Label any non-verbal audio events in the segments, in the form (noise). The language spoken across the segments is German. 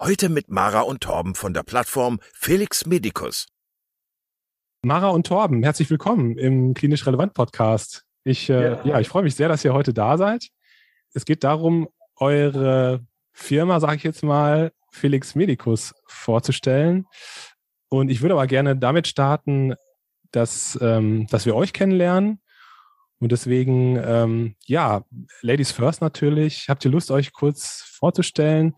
Heute mit Mara und Torben von der Plattform Felix Medicus. Mara und Torben, herzlich willkommen im Klinisch Relevant Podcast. Ich, äh, ja. ja, ich freue mich sehr, dass ihr heute da seid. Es geht darum, eure Firma, sage ich jetzt mal, Felix Medicus vorzustellen. Und ich würde aber gerne damit starten, dass, ähm, dass wir euch kennenlernen. Und deswegen, ähm, ja, Ladies First natürlich. Habt ihr Lust, euch kurz vorzustellen?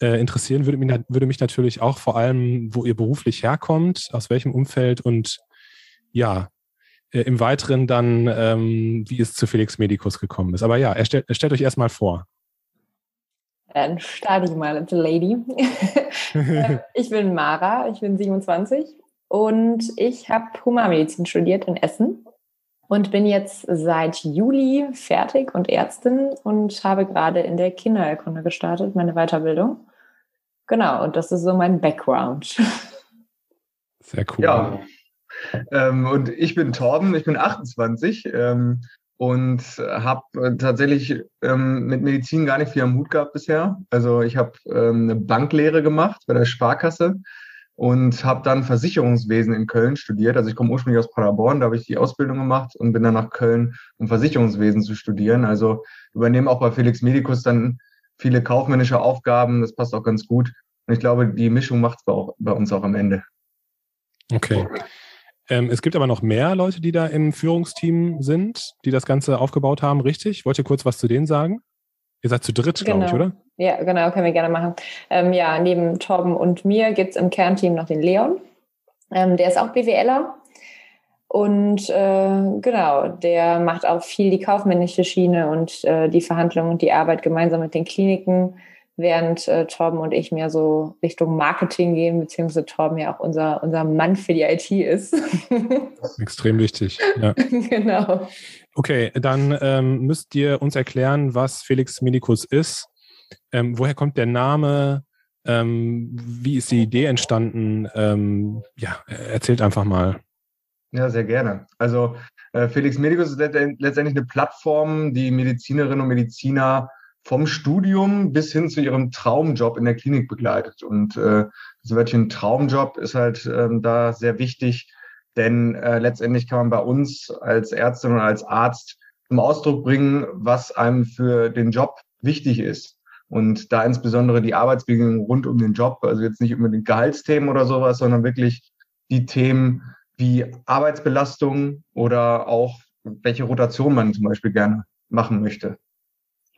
Äh, interessieren würde mich, würde mich natürlich auch vor allem, wo ihr beruflich herkommt, aus welchem Umfeld und ja, äh, im Weiteren dann, ähm, wie es zu Felix Medicus gekommen ist. Aber ja, erstellt, stellt euch erstmal vor. Dann starte ich mal als Lady. (laughs) ich bin Mara, ich bin 27 und ich habe Humanmedizin studiert in Essen und bin jetzt seit Juli fertig und Ärztin und habe gerade in der Kindererkunde gestartet, meine Weiterbildung. Genau, und das ist so mein Background. (laughs) Sehr cool. Ja, ähm, und ich bin Torben, ich bin 28. Ähm, und habe äh, tatsächlich ähm, mit Medizin gar nicht viel am Hut gehabt bisher. Also ich habe ähm, eine Banklehre gemacht bei der Sparkasse und habe dann Versicherungswesen in Köln studiert. Also ich komme ursprünglich aus Paderborn, da habe ich die Ausbildung gemacht und bin dann nach Köln, um Versicherungswesen zu studieren. Also übernehme auch bei Felix Medicus dann viele kaufmännische Aufgaben. Das passt auch ganz gut. Und ich glaube, die Mischung macht es bei, bei uns auch am Ende. Okay. Ähm, es gibt aber noch mehr Leute, die da im Führungsteam sind, die das Ganze aufgebaut haben, richtig? Wollt ihr kurz was zu denen sagen? Ihr seid zu dritt, genau. glaube ich, oder? Ja, genau, können wir gerne machen. Ähm, ja, neben Torben und mir gibt es im Kernteam noch den Leon. Ähm, der ist auch BWLer. Und äh, genau, der macht auch viel die kaufmännische Schiene und äh, die Verhandlungen und die Arbeit gemeinsam mit den Kliniken während äh, Torben und ich mehr so Richtung Marketing gehen, beziehungsweise Torben ja auch unser, unser Mann für die IT ist. (laughs) Extrem wichtig, ja. genau. Okay, dann ähm, müsst ihr uns erklären, was Felix Medikus ist. Ähm, woher kommt der Name? Ähm, wie ist die Idee entstanden? Ähm, ja, erzählt einfach mal. Ja, sehr gerne. Also äh, Felix Medicus ist letztendlich eine Plattform, die Medizinerinnen und Mediziner vom Studium bis hin zu ihrem Traumjob in der Klinik begleitet. Und äh, das Wörtchen Traumjob ist halt ähm, da sehr wichtig, denn äh, letztendlich kann man bei uns als Ärztin oder als Arzt zum Ausdruck bringen, was einem für den Job wichtig ist. Und da insbesondere die Arbeitsbedingungen rund um den Job, also jetzt nicht unbedingt Gehaltsthemen oder sowas, sondern wirklich die Themen wie Arbeitsbelastung oder auch welche Rotation man zum Beispiel gerne machen möchte.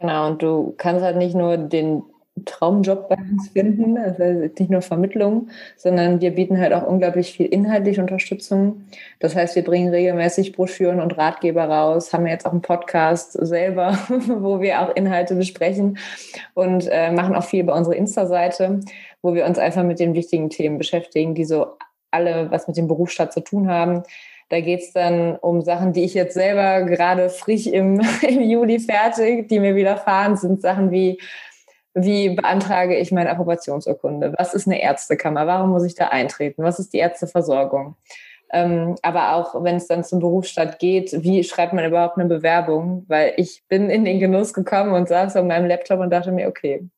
Genau, und du kannst halt nicht nur den Traumjob bei uns finden, also nicht nur Vermittlung, sondern wir bieten halt auch unglaublich viel inhaltliche Unterstützung. Das heißt, wir bringen regelmäßig Broschüren und Ratgeber raus, haben jetzt auch einen Podcast selber, (laughs) wo wir auch Inhalte besprechen und äh, machen auch viel bei unserer Insta-Seite, wo wir uns einfach mit den wichtigen Themen beschäftigen, die so alle was mit dem Berufsstaat zu tun haben. Da geht es dann um Sachen, die ich jetzt selber gerade frisch im, (laughs) im Juli fertig, die mir widerfahren, sind Sachen wie wie beantrage ich meine Approbationsurkunde? Was ist eine Ärztekammer? Warum muss ich da eintreten? Was ist die Ärzteversorgung? Ähm, aber auch wenn es dann zum Berufsstaat geht, wie schreibt man überhaupt eine Bewerbung? Weil ich bin in den Genuss gekommen und saß an meinem Laptop und dachte mir, okay,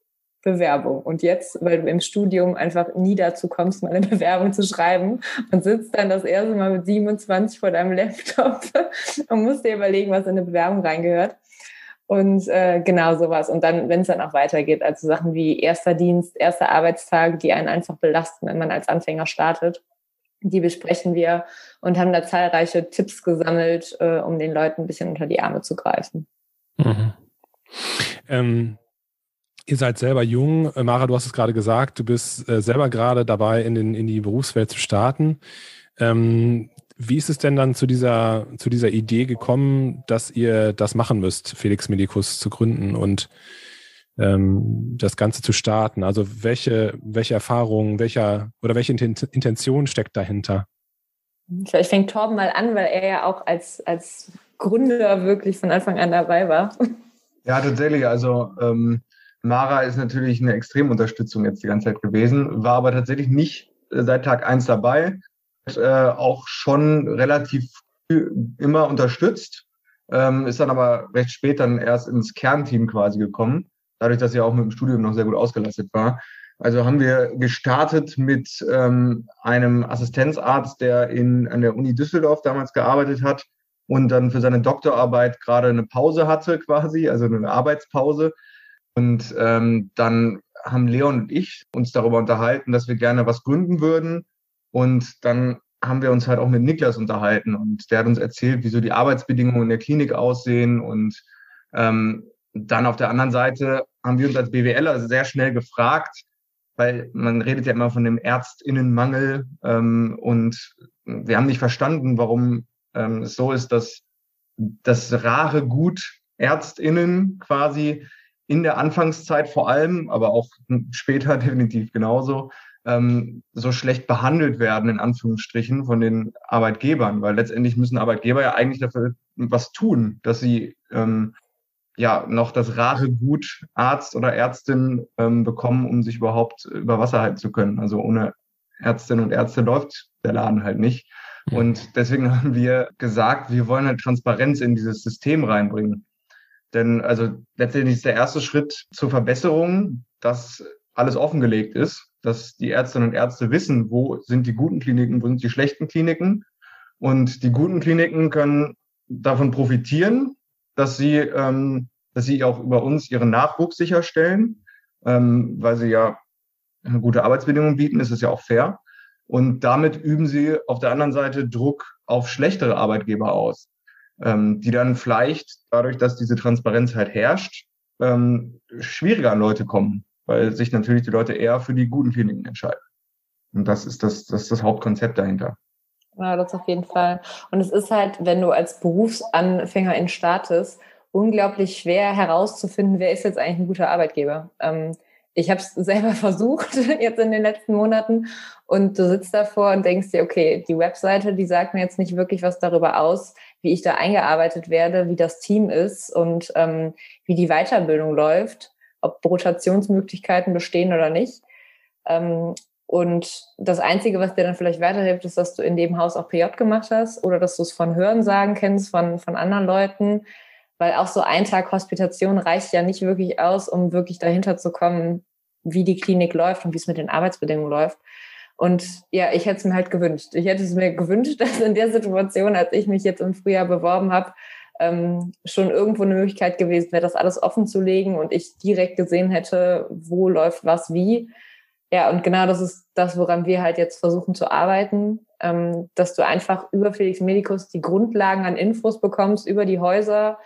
Bewerbung. Und jetzt, weil du im Studium einfach nie dazu kommst, mal eine (laughs) Bewerbung zu schreiben und sitzt dann das erste Mal mit 27 vor deinem Laptop (laughs) und musst dir überlegen, was in eine Bewerbung reingehört. Und äh, genau sowas. Und dann, wenn es dann auch weitergeht, also Sachen wie erster Dienst, erster Arbeitstag, die einen einfach belasten, wenn man als Anfänger startet die besprechen wir und haben da zahlreiche Tipps gesammelt, äh, um den Leuten ein bisschen unter die Arme zu greifen. Mhm. Ähm, ihr seid selber jung. Äh, Mara, du hast es gerade gesagt, du bist äh, selber gerade dabei, in, den, in die Berufswelt zu starten. Ähm, wie ist es denn dann zu dieser, zu dieser Idee gekommen, dass ihr das machen müsst, Felix Medikus zu gründen und ähm, das Ganze zu starten? Also welche, welche Erfahrungen, welcher oder welche Intention steckt dahinter? Vielleicht fängt Torben mal an, weil er ja auch als, als Gründer wirklich von Anfang an dabei war. Ja, tatsächlich. Also ähm, Mara ist natürlich eine Extremunterstützung jetzt die ganze Zeit gewesen, war aber tatsächlich nicht äh, seit Tag eins dabei, hat, äh, auch schon relativ früh immer unterstützt, ähm, ist dann aber recht spät dann erst ins Kernteam quasi gekommen dadurch, dass sie auch mit dem Studium noch sehr gut ausgelastet war. Also haben wir gestartet mit ähm, einem Assistenzarzt, der in, an der Uni Düsseldorf damals gearbeitet hat und dann für seine Doktorarbeit gerade eine Pause hatte quasi, also eine Arbeitspause. Und ähm, dann haben Leon und ich uns darüber unterhalten, dass wir gerne was gründen würden. Und dann haben wir uns halt auch mit Niklas unterhalten und der hat uns erzählt, wieso die Arbeitsbedingungen in der Klinik aussehen und ähm, dann auf der anderen Seite haben wir uns als BWLer sehr schnell gefragt, weil man redet ja immer von dem Ärztinnenmangel ähm, und wir haben nicht verstanden, warum ähm, es so ist, dass das rare Gut Ärztinnen quasi in der Anfangszeit vor allem, aber auch später (laughs) definitiv genauso, ähm, so schlecht behandelt werden, in Anführungsstrichen, von den Arbeitgebern, weil letztendlich müssen Arbeitgeber ja eigentlich dafür was tun, dass sie ähm, ja noch das rare Gut Arzt oder Ärztin ähm, bekommen, um sich überhaupt über Wasser halten zu können. Also ohne Ärztin und Ärzte läuft der Laden halt nicht. Und deswegen (laughs) haben wir gesagt, wir wollen halt Transparenz in dieses System reinbringen. Denn also letztendlich ist der erste Schritt zur Verbesserung, dass alles offengelegt ist, dass die Ärztinnen und Ärzte wissen, wo sind die guten Kliniken, wo sind die schlechten Kliniken. Und die guten Kliniken können davon profitieren, dass sie, ähm, dass sie auch über uns ihren Nachwuchs sicherstellen, ähm, weil sie ja gute Arbeitsbedingungen bieten, ist es ja auch fair. Und damit üben sie auf der anderen Seite Druck auf schlechtere Arbeitgeber aus, ähm, die dann vielleicht dadurch, dass diese Transparenz halt herrscht, ähm, schwieriger an Leute kommen, weil sich natürlich die Leute eher für die guten Kliniken entscheiden. Und das ist das, das, ist das Hauptkonzept dahinter. Ja, das auf jeden Fall. Und es ist halt, wenn du als Berufsanfängerin startest, unglaublich schwer herauszufinden, wer ist jetzt eigentlich ein guter Arbeitgeber. Ähm, ich habe es (laughs) selber versucht (laughs) jetzt in den letzten Monaten und du sitzt davor und denkst dir, okay, die Webseite, die sagt mir jetzt nicht wirklich was darüber aus, wie ich da eingearbeitet werde, wie das Team ist und ähm, wie die Weiterbildung läuft, ob Rotationsmöglichkeiten bestehen oder nicht. Ähm, und das Einzige, was dir dann vielleicht weiterhilft, ist, dass du in dem Haus auch PJ gemacht hast oder dass du es von Hörensagen kennst, von, von anderen Leuten. Weil auch so ein Tag Hospitation reicht ja nicht wirklich aus, um wirklich dahinter zu kommen, wie die Klinik läuft und wie es mit den Arbeitsbedingungen läuft. Und ja, ich hätte es mir halt gewünscht. Ich hätte es mir gewünscht, (laughs) dass in der Situation, als ich mich jetzt im Frühjahr beworben habe, ähm, schon irgendwo eine Möglichkeit gewesen wäre, das alles offen zu legen und ich direkt gesehen hätte, wo läuft was wie ja, und genau das ist das, woran wir halt jetzt versuchen zu arbeiten, ähm, dass du einfach über Felix Medicus die Grundlagen an Infos bekommst, über die Häuser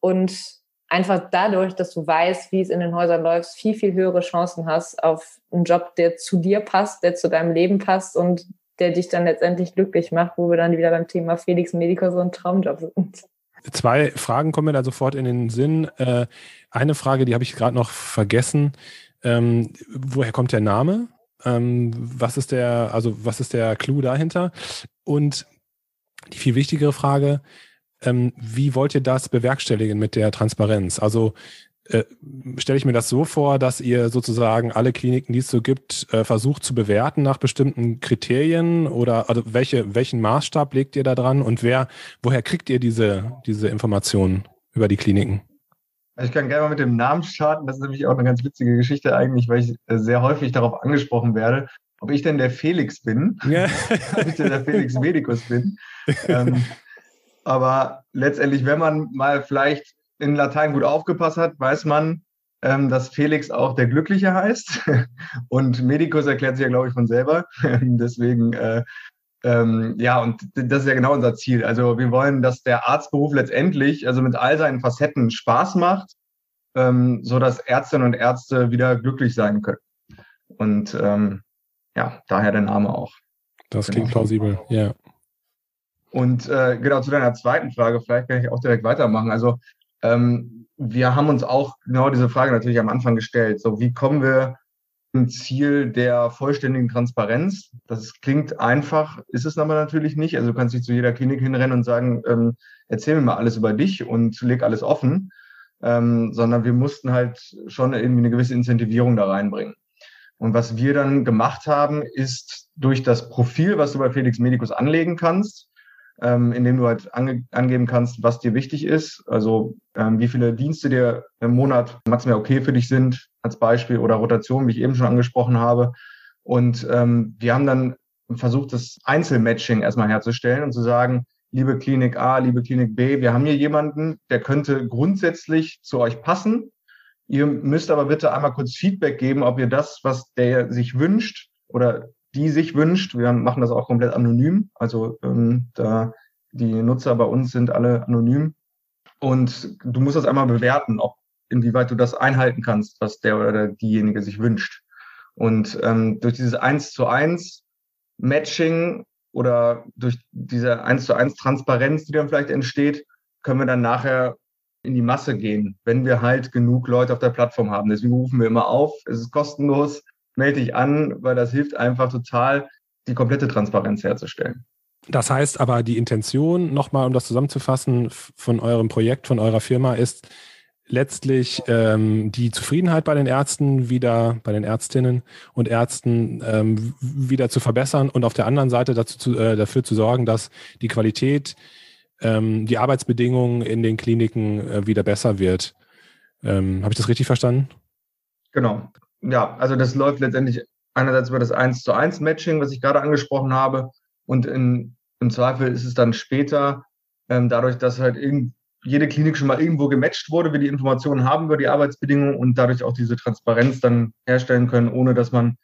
und einfach dadurch, dass du weißt, wie es in den Häusern läuft, viel, viel höhere Chancen hast auf einen Job, der zu dir passt, der zu deinem Leben passt und der dich dann letztendlich glücklich macht, wo wir dann wieder beim Thema Felix Medicus so ein Traumjob sind. Zwei Fragen kommen mir da sofort in den Sinn. Äh, eine Frage, die habe ich gerade noch vergessen. Ähm, woher kommt der Name? Ähm, was ist der, also was ist der Clou dahinter? Und die viel wichtigere Frage, ähm, wie wollt ihr das bewerkstelligen mit der Transparenz? Also äh, stelle ich mir das so vor, dass ihr sozusagen alle Kliniken, die es so gibt, äh, versucht zu bewerten nach bestimmten Kriterien oder also welche, welchen Maßstab legt ihr da dran und wer, woher kriegt ihr diese, diese Informationen über die Kliniken? Ich kann gerne mal mit dem Namen starten. Das ist nämlich auch eine ganz witzige Geschichte eigentlich, weil ich äh, sehr häufig darauf angesprochen werde, ob ich denn der Felix bin, ja. (laughs) ob ich denn der Felix Medicus bin. (laughs) ähm, aber letztendlich, wenn man mal vielleicht in Latein gut aufgepasst hat, weiß man, ähm, dass Felix auch der Glückliche heißt. (laughs) Und Medicus erklärt sich ja, glaube ich, von selber. (laughs) Deswegen, äh, ähm, ja, und das ist ja genau unser Ziel. Also wir wollen, dass der Arztberuf letztendlich, also mit all seinen Facetten Spaß macht, ähm, so dass Ärztinnen und Ärzte wieder glücklich sein können. Und ähm, ja, daher der Name auch. Das genau. klingt plausibel, ja. Und äh, genau zu deiner zweiten Frage, vielleicht kann ich auch direkt weitermachen. Also ähm, wir haben uns auch genau diese Frage natürlich am Anfang gestellt. So, wie kommen wir zum Ziel der vollständigen Transparenz? Das klingt einfach, ist es aber natürlich nicht. Also du kannst nicht zu jeder Klinik hinrennen und sagen, ähm, erzähl mir mal alles über dich und leg alles offen, ähm, sondern wir mussten halt schon irgendwie eine gewisse Incentivierung da reinbringen. Und was wir dann gemacht haben, ist durch das Profil, was du bei Felix Medicus anlegen kannst, ähm, indem du halt ange angeben kannst, was dir wichtig ist. Also ähm, wie viele Dienste dir im Monat maximal okay für dich sind, als Beispiel, oder Rotation, wie ich eben schon angesprochen habe. Und ähm, wir haben dann versucht, das Einzelmatching erstmal herzustellen und zu sagen, liebe Klinik A, liebe Klinik B, wir haben hier jemanden, der könnte grundsätzlich zu euch passen. Ihr müsst aber bitte einmal kurz Feedback geben, ob ihr das, was der sich wünscht oder die sich wünscht. Wir machen das auch komplett anonym. Also ähm, da die Nutzer bei uns sind alle anonym. Und du musst das einmal bewerten, ob inwieweit du das einhalten kannst, was der oder diejenige sich wünscht. Und ähm, durch dieses eins zu eins Matching oder durch diese eins zu eins Transparenz, die dann vielleicht entsteht, können wir dann nachher in die Masse gehen, wenn wir halt genug Leute auf der Plattform haben. Deswegen rufen wir immer auf, es ist kostenlos, melde dich an, weil das hilft einfach total, die komplette Transparenz herzustellen. Das heißt aber, die Intention, nochmal um das zusammenzufassen, von eurem Projekt, von eurer Firma ist letztlich ähm, die Zufriedenheit bei den Ärzten wieder, bei den Ärztinnen und Ärzten ähm, wieder zu verbessern und auf der anderen Seite dazu zu, äh, dafür zu sorgen, dass die Qualität, ähm, die Arbeitsbedingungen in den Kliniken äh, wieder besser wird. Ähm, Habe ich das richtig verstanden? Genau ja, also das läuft letztendlich einerseits über das 1 zu 1 Matching, was ich gerade angesprochen habe. Und in, im Zweifel ist es dann später, ähm, dadurch, dass halt irgend, jede Klinik schon mal irgendwo gematcht wurde, wir die Informationen haben über die Arbeitsbedingungen und dadurch auch diese Transparenz dann herstellen können, ohne dass man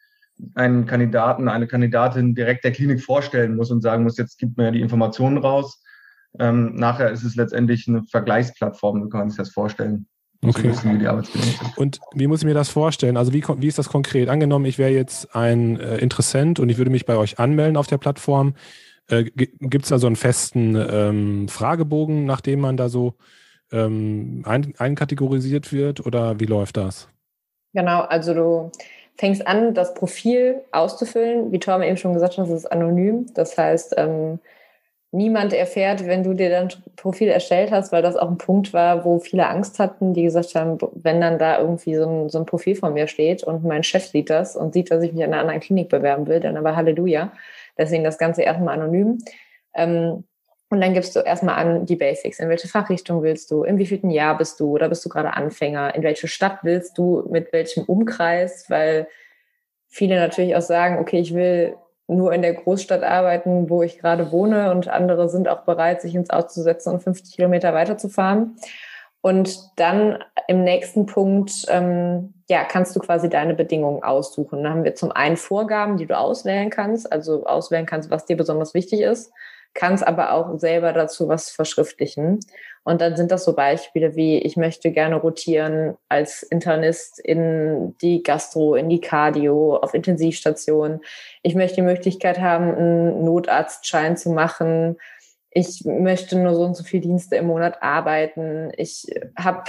einen Kandidaten, eine Kandidatin direkt der Klinik vorstellen muss und sagen muss, jetzt gibt mir die Informationen raus. Ähm, nachher ist es letztendlich eine Vergleichsplattform, so kann man sich das vorstellen. Okay. Und wie muss ich mir das vorstellen? Also wie, wie ist das konkret? Angenommen, ich wäre jetzt ein äh, Interessent und ich würde mich bei euch anmelden auf der Plattform. Äh, Gibt es da so einen festen ähm, Fragebogen, nach dem man da so ähm, ein, einkategorisiert wird oder wie läuft das? Genau, also du fängst an, das Profil auszufüllen. Wie Tom eben schon gesagt hat, das ist anonym. Das heißt, ähm, niemand erfährt, wenn du dir dein Profil erstellt hast, weil das auch ein Punkt war, wo viele Angst hatten, die gesagt haben, wenn dann da irgendwie so ein, so ein Profil von mir steht und mein Chef sieht das und sieht, dass ich mich an einer anderen Klinik bewerben will, dann aber Halleluja. Deswegen das Ganze erstmal anonym. Ähm, und dann gibst du erstmal an die Basics. In welche Fachrichtung willst du? In wievielten Jahr bist du? Oder bist du gerade Anfänger? In welche Stadt willst du? Mit welchem Umkreis? Weil viele natürlich auch sagen, okay, ich will nur in der Großstadt arbeiten, wo ich gerade wohne und andere sind auch bereit, sich ins Auto zu setzen und 50 Kilometer weiterzufahren. Und dann im nächsten Punkt, ähm, ja, kannst du quasi deine Bedingungen aussuchen. Da haben wir zum einen Vorgaben, die du auswählen kannst, also auswählen kannst, was dir besonders wichtig ist kannst aber auch selber dazu was verschriftlichen. Und dann sind das so Beispiele wie, ich möchte gerne rotieren als Internist in die Gastro, in die Cardio, auf Intensivstation. Ich möchte die Möglichkeit haben, einen Notarztschein zu machen. Ich möchte nur so und so viele Dienste im Monat arbeiten. Ich habe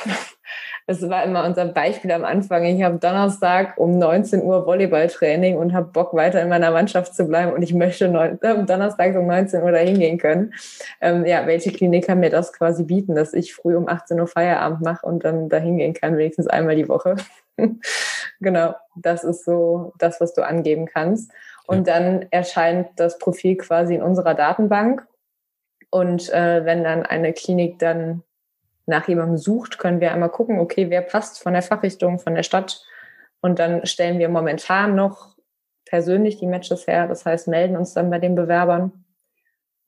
das war immer unser Beispiel am Anfang. Ich habe Donnerstag um 19 Uhr Volleyballtraining und habe Bock, weiter in meiner Mannschaft zu bleiben und ich möchte neun, äh, Donnerstag um 19 Uhr da hingehen können. Ähm, ja, welche Klinik kann mir das quasi bieten, dass ich früh um 18 Uhr Feierabend mache und dann da hingehen kann, wenigstens einmal die Woche? (laughs) genau, das ist so das, was du angeben kannst. Und dann erscheint das Profil quasi in unserer Datenbank. Und äh, wenn dann eine Klinik dann nach jemandem sucht, können wir einmal gucken, okay, wer passt von der Fachrichtung, von der Stadt. Und dann stellen wir momentan noch persönlich die Matches her. Das heißt, melden uns dann bei den Bewerbern.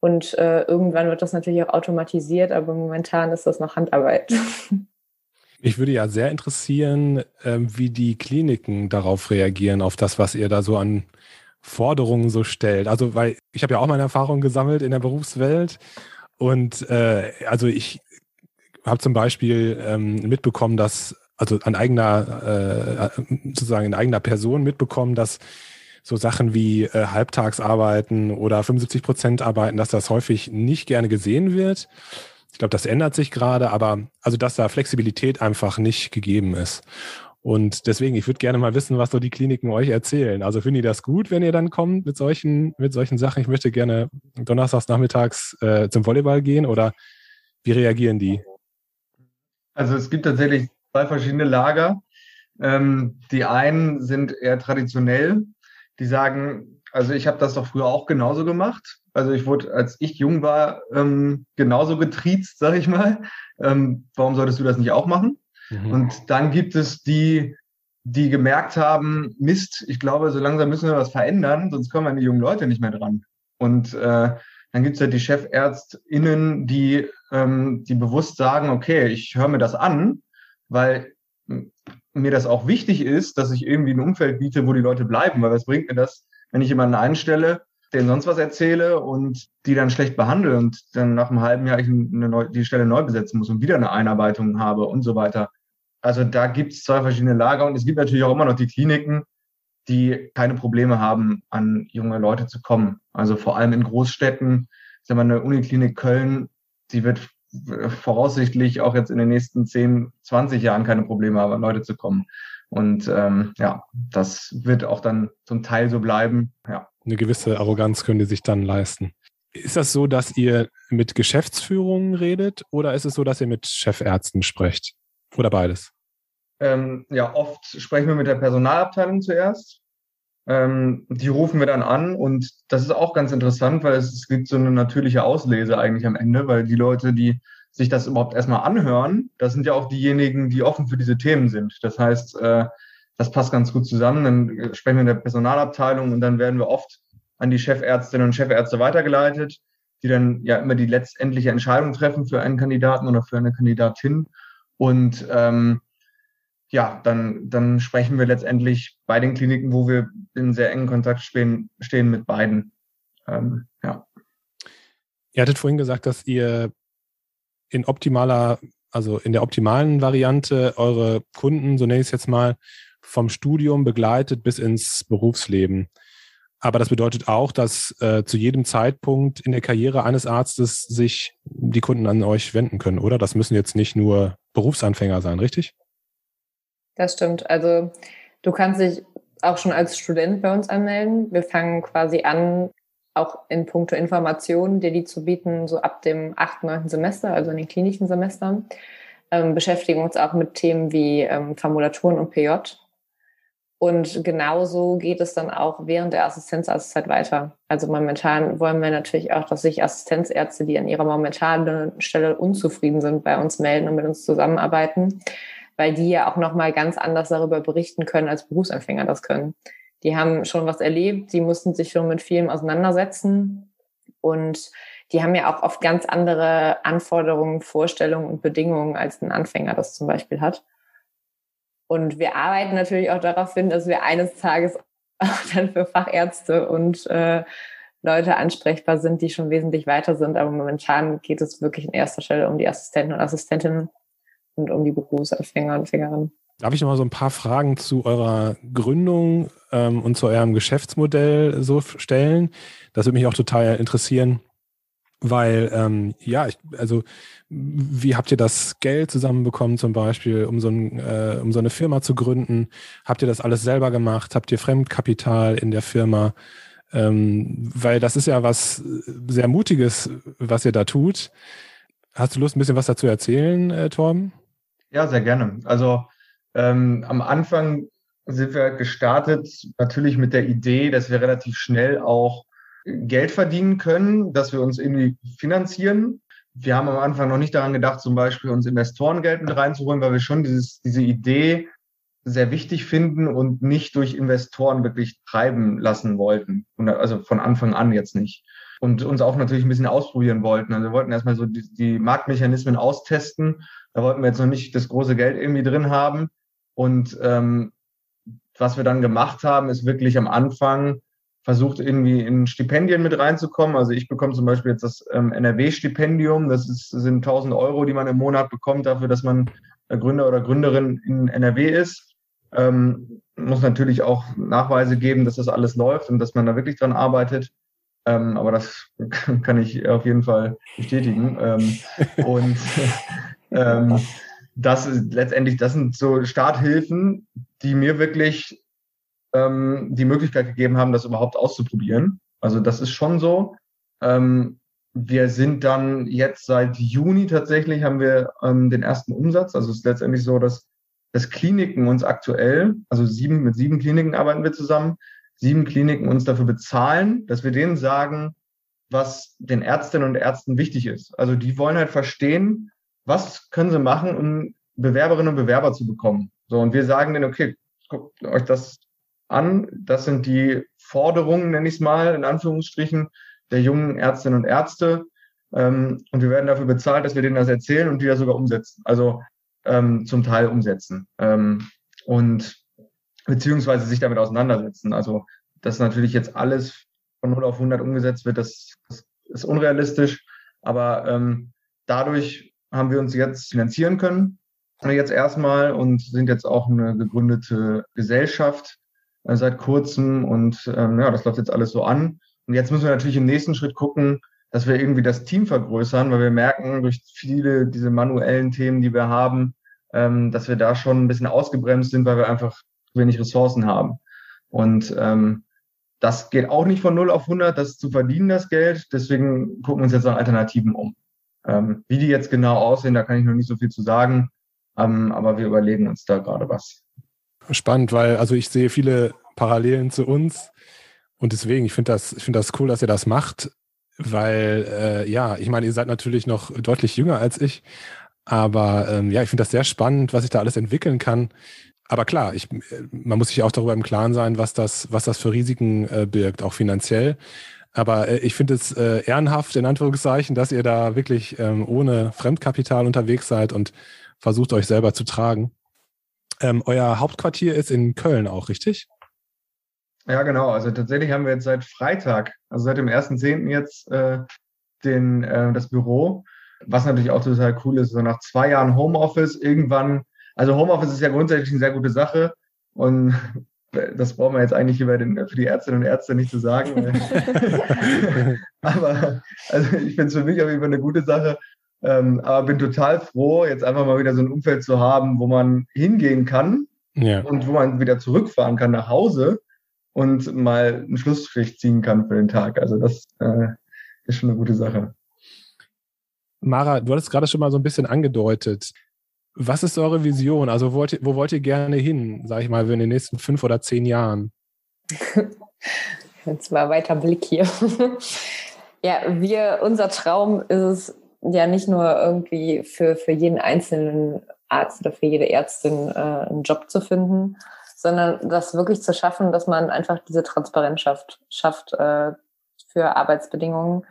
Und äh, irgendwann wird das natürlich auch automatisiert, aber momentan ist das noch Handarbeit. (laughs) Mich würde ja sehr interessieren, äh, wie die Kliniken darauf reagieren, auf das, was ihr da so an Forderungen so stellt. Also, weil ich habe ja auch meine Erfahrungen gesammelt in der Berufswelt und äh, also ich habe zum Beispiel ähm, mitbekommen, dass, also an eigener, äh, sozusagen in eigener Person mitbekommen, dass so Sachen wie äh, Halbtagsarbeiten oder 75 Prozent arbeiten, dass das häufig nicht gerne gesehen wird. Ich glaube, das ändert sich gerade, aber also dass da Flexibilität einfach nicht gegeben ist. Und deswegen, ich würde gerne mal wissen, was so die Kliniken euch erzählen. Also finden die das gut, wenn ihr dann kommt mit solchen, mit solchen Sachen? Ich möchte gerne donnerstags nachmittags äh, zum Volleyball gehen oder wie reagieren die? Also es gibt tatsächlich zwei verschiedene Lager. Ähm, die einen sind eher traditionell, die sagen, also ich habe das doch früher auch genauso gemacht. Also ich wurde, als ich jung war, ähm, genauso getriezt, sag ich mal. Ähm, warum solltest du das nicht auch machen? Mhm. Und dann gibt es die, die gemerkt haben, Mist, ich glaube, so langsam müssen wir was verändern, sonst kommen die jungen Leute nicht mehr dran. Und äh, dann gibt es ja die ChefärztInnen, die, ähm, die bewusst sagen, okay, ich höre mir das an, weil mir das auch wichtig ist, dass ich irgendwie ein Umfeld biete, wo die Leute bleiben, weil was bringt mir das, wenn ich jemanden einstelle, den sonst was erzähle und die dann schlecht behandle und dann nach einem halben Jahr ich eine neu, die Stelle neu besetzen muss und wieder eine Einarbeitung habe und so weiter. Also da gibt es zwei verschiedene Lager und es gibt natürlich auch immer noch die Kliniken, die keine Probleme haben, an junge Leute zu kommen. Also vor allem in Großstädten, sagen wir eine Uniklinik Köln, die wird voraussichtlich auch jetzt in den nächsten 10, 20 Jahren keine Probleme haben, an Leute zu kommen. Und ähm, ja, das wird auch dann zum Teil so bleiben. Ja. Eine gewisse Arroganz können die sich dann leisten. Ist das so, dass ihr mit Geschäftsführungen redet oder ist es so, dass ihr mit Chefärzten sprecht? Oder beides? Ähm, ja, oft sprechen wir mit der Personalabteilung zuerst. Ähm, die rufen wir dann an und das ist auch ganz interessant, weil es, es gibt so eine natürliche Auslese eigentlich am Ende, weil die Leute, die sich das überhaupt erstmal anhören, das sind ja auch diejenigen, die offen für diese Themen sind. Das heißt, äh, das passt ganz gut zusammen. Dann sprechen wir in der Personalabteilung und dann werden wir oft an die Chefärztinnen und Chefärzte weitergeleitet, die dann ja immer die letztendliche Entscheidung treffen für einen Kandidaten oder für eine Kandidatin. Und ähm, ja, dann, dann sprechen wir letztendlich bei den Kliniken, wo wir in sehr engen Kontakt stehen, stehen mit beiden. Ähm, ja. Ihr hattet vorhin gesagt, dass ihr in optimaler, also in der optimalen Variante eure Kunden, so nenne ich es jetzt mal, vom Studium begleitet bis ins Berufsleben. Aber das bedeutet auch, dass äh, zu jedem Zeitpunkt in der Karriere eines Arztes sich die Kunden an euch wenden können, oder? Das müssen jetzt nicht nur Berufsanfänger sein, richtig? Das stimmt. Also du kannst dich auch schon als Student bei uns anmelden. Wir fangen quasi an, auch in puncto Informationen, dir die zu bieten, so ab dem 8., 9. Semester, also in den klinischen Semestern. Ähm, beschäftigen uns auch mit Themen wie ähm, Formulaturen und PJ. Und genauso geht es dann auch während der Assistenzarztzeit weiter. Also momentan wollen wir natürlich auch, dass sich Assistenzärzte, die an ihrer momentanen Stelle unzufrieden sind, bei uns melden und mit uns zusammenarbeiten weil die ja auch nochmal ganz anders darüber berichten können, als Berufsanfänger das können. Die haben schon was erlebt, die mussten sich schon mit vielem auseinandersetzen und die haben ja auch oft ganz andere Anforderungen, Vorstellungen und Bedingungen, als ein Anfänger das zum Beispiel hat. Und wir arbeiten natürlich auch darauf hin, dass wir eines Tages (laughs) auch dann für Fachärzte und äh, Leute ansprechbar sind, die schon wesentlich weiter sind. Aber momentan geht es wirklich in erster Stelle um die Assistenten und Assistentinnen, und um die Berufsanfänger und Anfängerinnen. Darf ich noch mal so ein paar Fragen zu eurer Gründung ähm, und zu eurem Geschäftsmodell so stellen? Das würde mich auch total interessieren. Weil, ähm, ja, ich, also wie habt ihr das Geld zusammenbekommen, zum Beispiel, um so, ein, äh, um so eine Firma zu gründen? Habt ihr das alles selber gemacht? Habt ihr Fremdkapital in der Firma? Ähm, weil das ist ja was sehr Mutiges, was ihr da tut. Hast du Lust, ein bisschen was dazu erzählen, äh, Torben? Ja, sehr gerne. Also ähm, am Anfang sind wir gestartet natürlich mit der Idee, dass wir relativ schnell auch Geld verdienen können, dass wir uns irgendwie finanzieren. Wir haben am Anfang noch nicht daran gedacht, zum Beispiel uns Investorengeld mit reinzuholen, weil wir schon dieses, diese Idee sehr wichtig finden und nicht durch Investoren wirklich treiben lassen wollten. Also von Anfang an jetzt nicht. Und uns auch natürlich ein bisschen ausprobieren wollten. Also wir wollten erstmal so die, die Marktmechanismen austesten. Da wollten wir jetzt noch nicht das große Geld irgendwie drin haben. Und ähm, was wir dann gemacht haben, ist wirklich am Anfang versucht irgendwie in Stipendien mit reinzukommen. Also ich bekomme zum Beispiel jetzt das ähm, NRW-Stipendium. Das ist, sind 1000 Euro, die man im Monat bekommt dafür, dass man Gründer oder Gründerin in NRW ist. Ähm, muss natürlich auch Nachweise geben, dass das alles läuft und dass man da wirklich dran arbeitet. Ähm, aber das (laughs) kann ich auf jeden Fall bestätigen. Ähm, und (laughs) ähm, das ist letztendlich, das sind so Starthilfen, die mir wirklich ähm, die Möglichkeit gegeben haben, das überhaupt auszuprobieren. Also das ist schon so. Ähm, wir sind dann jetzt seit Juni tatsächlich haben wir ähm, den ersten Umsatz. Also es ist letztendlich so, dass, dass Kliniken uns aktuell, also sieben, mit sieben Kliniken arbeiten wir zusammen, sieben Kliniken uns dafür bezahlen, dass wir denen sagen, was den Ärztinnen und Ärzten wichtig ist. Also die wollen halt verstehen, was können sie machen, um Bewerberinnen und Bewerber zu bekommen. So, und wir sagen denen, okay, guckt euch das an. Das sind die Forderungen, nenne ich es mal, in Anführungsstrichen, der jungen Ärztinnen und Ärzte. Ähm, und wir werden dafür bezahlt, dass wir denen das erzählen und die das sogar umsetzen. Also ähm, zum Teil umsetzen. Ähm, und beziehungsweise sich damit auseinandersetzen. Also, dass natürlich jetzt alles von 0 auf 100 umgesetzt wird, das, das ist unrealistisch. Aber ähm, dadurch haben wir uns jetzt finanzieren können, jetzt erstmal und sind jetzt auch eine gegründete Gesellschaft, äh, seit kurzem und ähm, ja, das läuft jetzt alles so an. Und jetzt müssen wir natürlich im nächsten Schritt gucken, dass wir irgendwie das Team vergrößern, weil wir merken durch viele diese manuellen Themen, die wir haben, ähm, dass wir da schon ein bisschen ausgebremst sind, weil wir einfach wenig Ressourcen haben. Und ähm, das geht auch nicht von 0 auf 100, das zu verdienen, das Geld. Deswegen gucken wir uns jetzt nach Alternativen um. Ähm, wie die jetzt genau aussehen, da kann ich noch nicht so viel zu sagen. Ähm, aber wir überlegen uns da gerade was spannend, weil also ich sehe viele Parallelen zu uns und deswegen, ich finde das, ich finde das cool, dass ihr das macht, weil äh, ja, ich meine, ihr seid natürlich noch deutlich jünger als ich, aber ähm, ja, ich finde das sehr spannend, was ich da alles entwickeln kann. Aber klar, ich, man muss sich auch darüber im Klaren sein, was das, was das für Risiken äh, birgt, auch finanziell. Aber äh, ich finde es äh, ehrenhaft, in Anführungszeichen, dass ihr da wirklich ähm, ohne Fremdkapital unterwegs seid und versucht euch selber zu tragen. Ähm, euer Hauptquartier ist in Köln auch, richtig? Ja, genau. Also tatsächlich haben wir jetzt seit Freitag, also seit dem 1.10. jetzt äh, den, äh, das Büro, was natürlich auch total cool ist. So nach zwei Jahren Homeoffice irgendwann, also Homeoffice ist ja grundsätzlich eine sehr gute Sache und das brauchen wir jetzt eigentlich über den, für die Ärztinnen und Ärzte nicht zu sagen. (laughs) Aber also ich finde es für mich auf jeden Fall eine gute Sache, ähm, aber bin total froh, jetzt einfach mal wieder so ein Umfeld zu haben, wo man hingehen kann ja. und wo man wieder zurückfahren kann nach Hause und mal einen Schlussstrich ziehen kann für den Tag. Also das äh, ist schon eine gute Sache. Mara, du hattest gerade schon mal so ein bisschen angedeutet. Was ist eure Vision? Also wo wollt ihr, wo wollt ihr gerne hin, sage ich mal, in den nächsten fünf oder zehn Jahren? (laughs) Jetzt mal weiter Blick hier. (laughs) ja, wir, unser Traum ist es, ja nicht nur irgendwie für, für jeden einzelnen Arzt oder für jede Ärztin äh, einen Job zu finden, sondern das wirklich zu schaffen, dass man einfach diese Transparenz schafft, schafft äh, für Arbeitsbedingungen,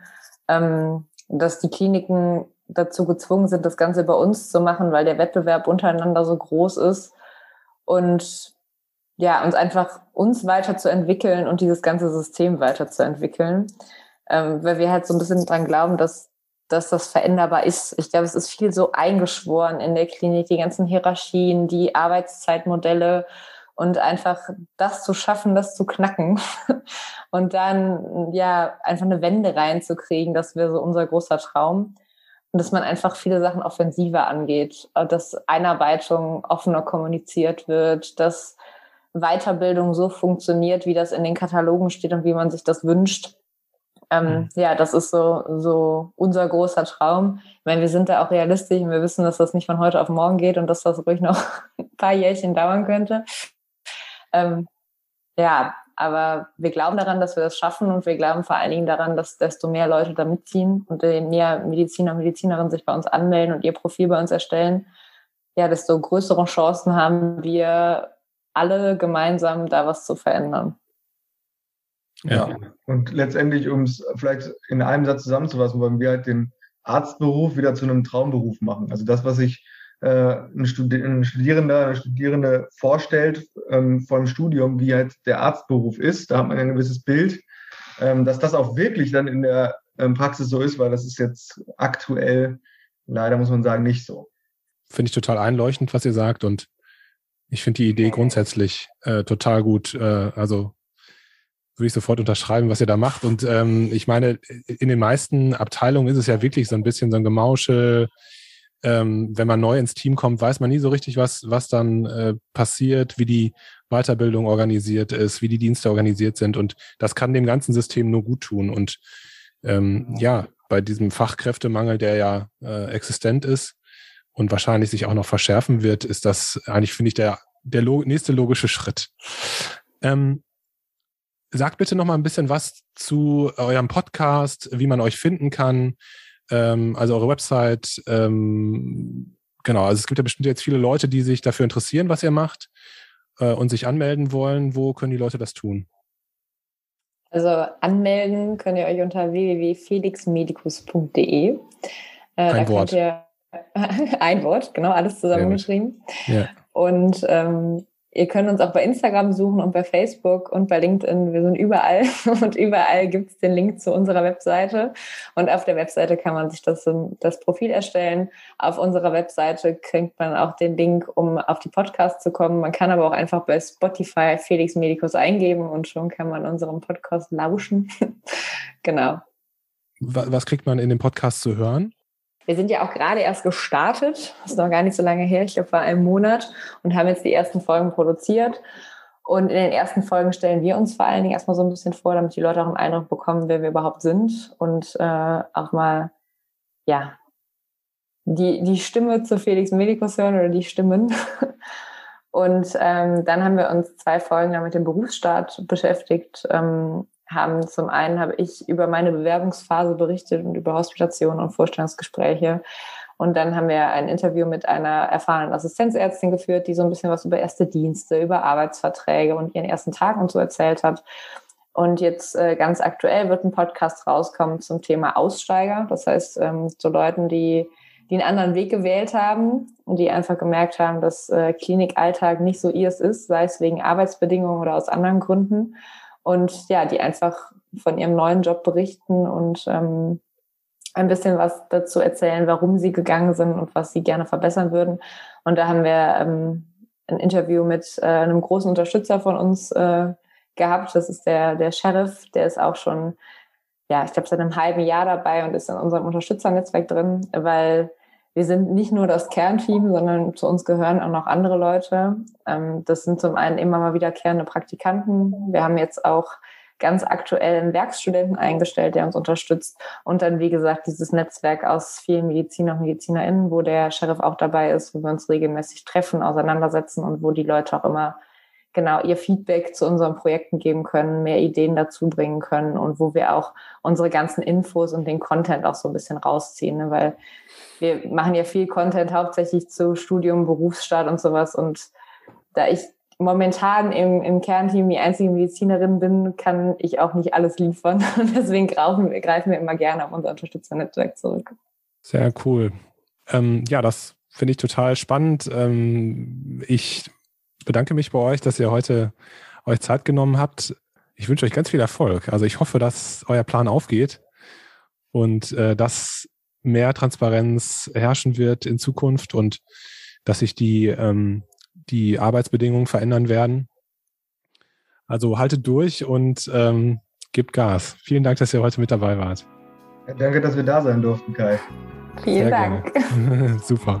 ähm, dass die Kliniken dazu gezwungen sind, das Ganze bei uns zu machen, weil der Wettbewerb untereinander so groß ist und ja, uns einfach uns weiterzuentwickeln und dieses ganze System weiterzuentwickeln, ähm, weil wir halt so ein bisschen dran glauben, dass dass das veränderbar ist. Ich glaube, es ist viel so eingeschworen in der Klinik, die ganzen Hierarchien, die Arbeitszeitmodelle und einfach das zu schaffen, das zu knacken (laughs) und dann ja einfach eine Wende reinzukriegen, das wäre so unser großer Traum. Und dass man einfach viele Sachen offensiver angeht, dass Einarbeitung offener kommuniziert wird, dass Weiterbildung so funktioniert, wie das in den Katalogen steht und wie man sich das wünscht. Ähm, mhm. ja, das ist so, so unser großer Traum. Ich meine, wir sind da auch realistisch und wir wissen, dass das nicht von heute auf morgen geht und dass das ruhig noch (laughs) ein paar Jährchen dauern könnte. Ähm, ja, aber wir glauben daran, dass wir das schaffen und wir glauben vor allen Dingen daran, dass desto mehr Leute da mitziehen und je mehr Mediziner und Medizinerinnen sich bei uns anmelden und ihr Profil bei uns erstellen, ja, desto größere Chancen haben wir alle gemeinsam da was zu verändern. Ja, und letztendlich, um es vielleicht in einem Satz zusammenzufassen, wollen wir halt den Arztberuf wieder zu einem Traumberuf machen. Also das, was sich äh, ein, Studi ein Studierender, eine Studierende vorstellt ähm, vor dem Studium, wie halt der Arztberuf ist, da hat man ein gewisses Bild, ähm, dass das auch wirklich dann in der ähm, Praxis so ist, weil das ist jetzt aktuell leider, muss man sagen, nicht so. Finde ich total einleuchtend, was ihr sagt und ich finde die Idee grundsätzlich äh, total gut. Äh, also würde ich sofort unterschreiben, was ihr da macht. Und ähm, ich meine, in den meisten Abteilungen ist es ja wirklich so ein bisschen so ein Gemausche. Ähm, wenn man neu ins Team kommt, weiß man nie so richtig, was, was dann äh, passiert, wie die Weiterbildung organisiert ist, wie die Dienste organisiert sind. Und das kann dem ganzen System nur gut tun. Und ähm, ja, bei diesem Fachkräftemangel, der ja äh, existent ist, und wahrscheinlich sich auch noch verschärfen wird, ist das eigentlich, finde ich, der, der log nächste logische Schritt. Ähm, sagt bitte noch mal ein bisschen was zu eurem Podcast, wie man euch finden kann, ähm, also eure Website. Ähm, genau, also es gibt ja bestimmt jetzt viele Leute, die sich dafür interessieren, was ihr macht äh, und sich anmelden wollen. Wo können die Leute das tun? Also anmelden könnt ihr euch unter www.felixmedicus.de. Äh, Ein da Wort. könnt ihr (laughs) Ein Wort, genau, alles zusammengeschrieben. Ja. Und ähm, ihr könnt uns auch bei Instagram suchen und bei Facebook und bei LinkedIn. Wir sind überall (laughs) und überall gibt es den Link zu unserer Webseite. Und auf der Webseite kann man sich das, das Profil erstellen. Auf unserer Webseite kriegt man auch den Link, um auf die Podcasts zu kommen. Man kann aber auch einfach bei Spotify Felix Medicus eingeben und schon kann man unserem Podcast lauschen. (laughs) genau. Was kriegt man in dem Podcast zu hören? Wir sind ja auch gerade erst gestartet, das ist noch gar nicht so lange her, ich glaube vor einem Monat. Und haben jetzt die ersten Folgen produziert. Und in den ersten Folgen stellen wir uns vor allen Dingen erstmal so ein bisschen vor, damit die Leute auch einen Eindruck bekommen, wer wir überhaupt sind. Und äh, auch mal, ja, die, die Stimme zu Felix Medicus hören oder die Stimmen. (laughs) Und ähm, dann haben wir uns zwei Folgen mit dem Berufsstart beschäftigt, ähm, haben zum einen habe ich über meine Bewerbungsphase berichtet und über Hospitationen und Vorstellungsgespräche. Und dann haben wir ein Interview mit einer erfahrenen Assistenzärztin geführt, die so ein bisschen was über erste Dienste, über Arbeitsverträge und ihren ersten Tag und so erzählt hat. Und jetzt äh, ganz aktuell wird ein Podcast rauskommen zum Thema Aussteiger. Das heißt, ähm, zu Leuten, die, die einen anderen Weg gewählt haben und die einfach gemerkt haben, dass äh, Klinikalltag nicht so ihrs ist, sei es wegen Arbeitsbedingungen oder aus anderen Gründen und ja, die einfach von ihrem neuen Job berichten und ähm, ein bisschen was dazu erzählen, warum sie gegangen sind und was sie gerne verbessern würden. Und da haben wir ähm, ein Interview mit äh, einem großen Unterstützer von uns äh, gehabt. Das ist der, der Sheriff, der ist auch schon, ja, ich glaube, seit einem halben Jahr dabei und ist in unserem Unterstützernetzwerk drin, weil wir sind nicht nur das Kernteam, sondern zu uns gehören auch noch andere Leute. Ähm, das sind zum einen immer mal wiederkehrende Praktikanten. Wir haben jetzt auch ganz aktuell einen Werkstudenten eingestellt, der uns unterstützt. Und dann, wie gesagt, dieses Netzwerk aus vielen Mediziner und MedizinerInnen, wo der Sheriff auch dabei ist, wo wir uns regelmäßig treffen, auseinandersetzen und wo die Leute auch immer genau ihr Feedback zu unseren Projekten geben können, mehr Ideen dazu bringen können und wo wir auch unsere ganzen Infos und den Content auch so ein bisschen rausziehen, ne? weil wir machen ja viel Content hauptsächlich zu Studium, Berufsstart und sowas. Und da ich momentan im, im Kernteam die einzige Medizinerin bin, kann ich auch nicht alles liefern. (laughs) Und deswegen greifen, greifen wir immer gerne auf unser Unterstützernetzwerk zurück. Sehr cool. Ähm, ja, das finde ich total spannend. Ähm, ich bedanke mich bei euch, dass ihr heute euch Zeit genommen habt. Ich wünsche euch ganz viel Erfolg. Also ich hoffe, dass euer Plan aufgeht und äh, dass mehr Transparenz herrschen wird in Zukunft und dass sich die, ähm, die Arbeitsbedingungen verändern werden. Also haltet durch und ähm, gebt Gas. Vielen Dank, dass ihr heute mit dabei wart. Danke, dass wir da sein durften, Kai. Vielen Sehr Dank. (laughs) Super.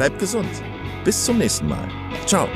bleib gesund. Bis zum nächsten Mal. Ciao.